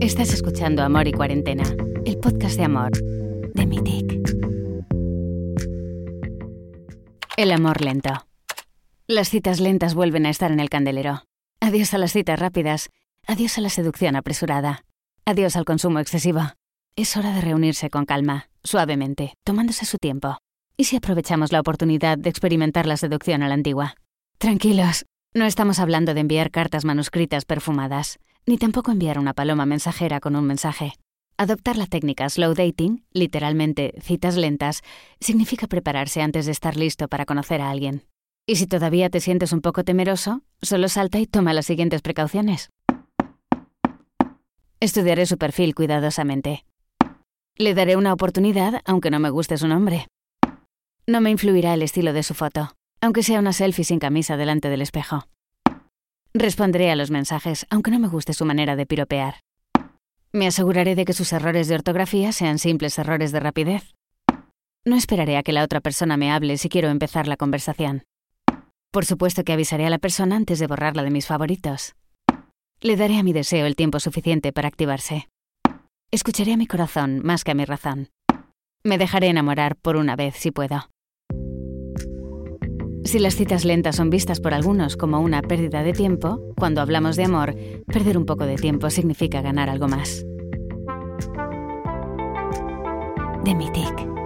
Estás escuchando Amor y Cuarentena, el podcast de amor de Mitic. El amor lento. Las citas lentas vuelven a estar en el candelero. Adiós a las citas rápidas. Adiós a la seducción apresurada. Adiós al consumo excesivo. Es hora de reunirse con calma, suavemente, tomándose su tiempo. ¿Y si aprovechamos la oportunidad de experimentar la seducción a la antigua? Tranquilos, no estamos hablando de enviar cartas manuscritas perfumadas ni tampoco enviar una paloma mensajera con un mensaje. Adoptar la técnica slow dating, literalmente citas lentas, significa prepararse antes de estar listo para conocer a alguien. Y si todavía te sientes un poco temeroso, solo salta y toma las siguientes precauciones. Estudiaré su perfil cuidadosamente. Le daré una oportunidad, aunque no me guste su nombre. No me influirá el estilo de su foto, aunque sea una selfie sin camisa delante del espejo. Responderé a los mensajes, aunque no me guste su manera de piropear. Me aseguraré de que sus errores de ortografía sean simples errores de rapidez. No esperaré a que la otra persona me hable si quiero empezar la conversación. Por supuesto que avisaré a la persona antes de borrarla de mis favoritos. Le daré a mi deseo el tiempo suficiente para activarse. Escucharé a mi corazón más que a mi razón. Me dejaré enamorar por una vez si puedo. Si las citas lentas son vistas por algunos como una pérdida de tiempo, cuando hablamos de amor, perder un poco de tiempo significa ganar algo más. De.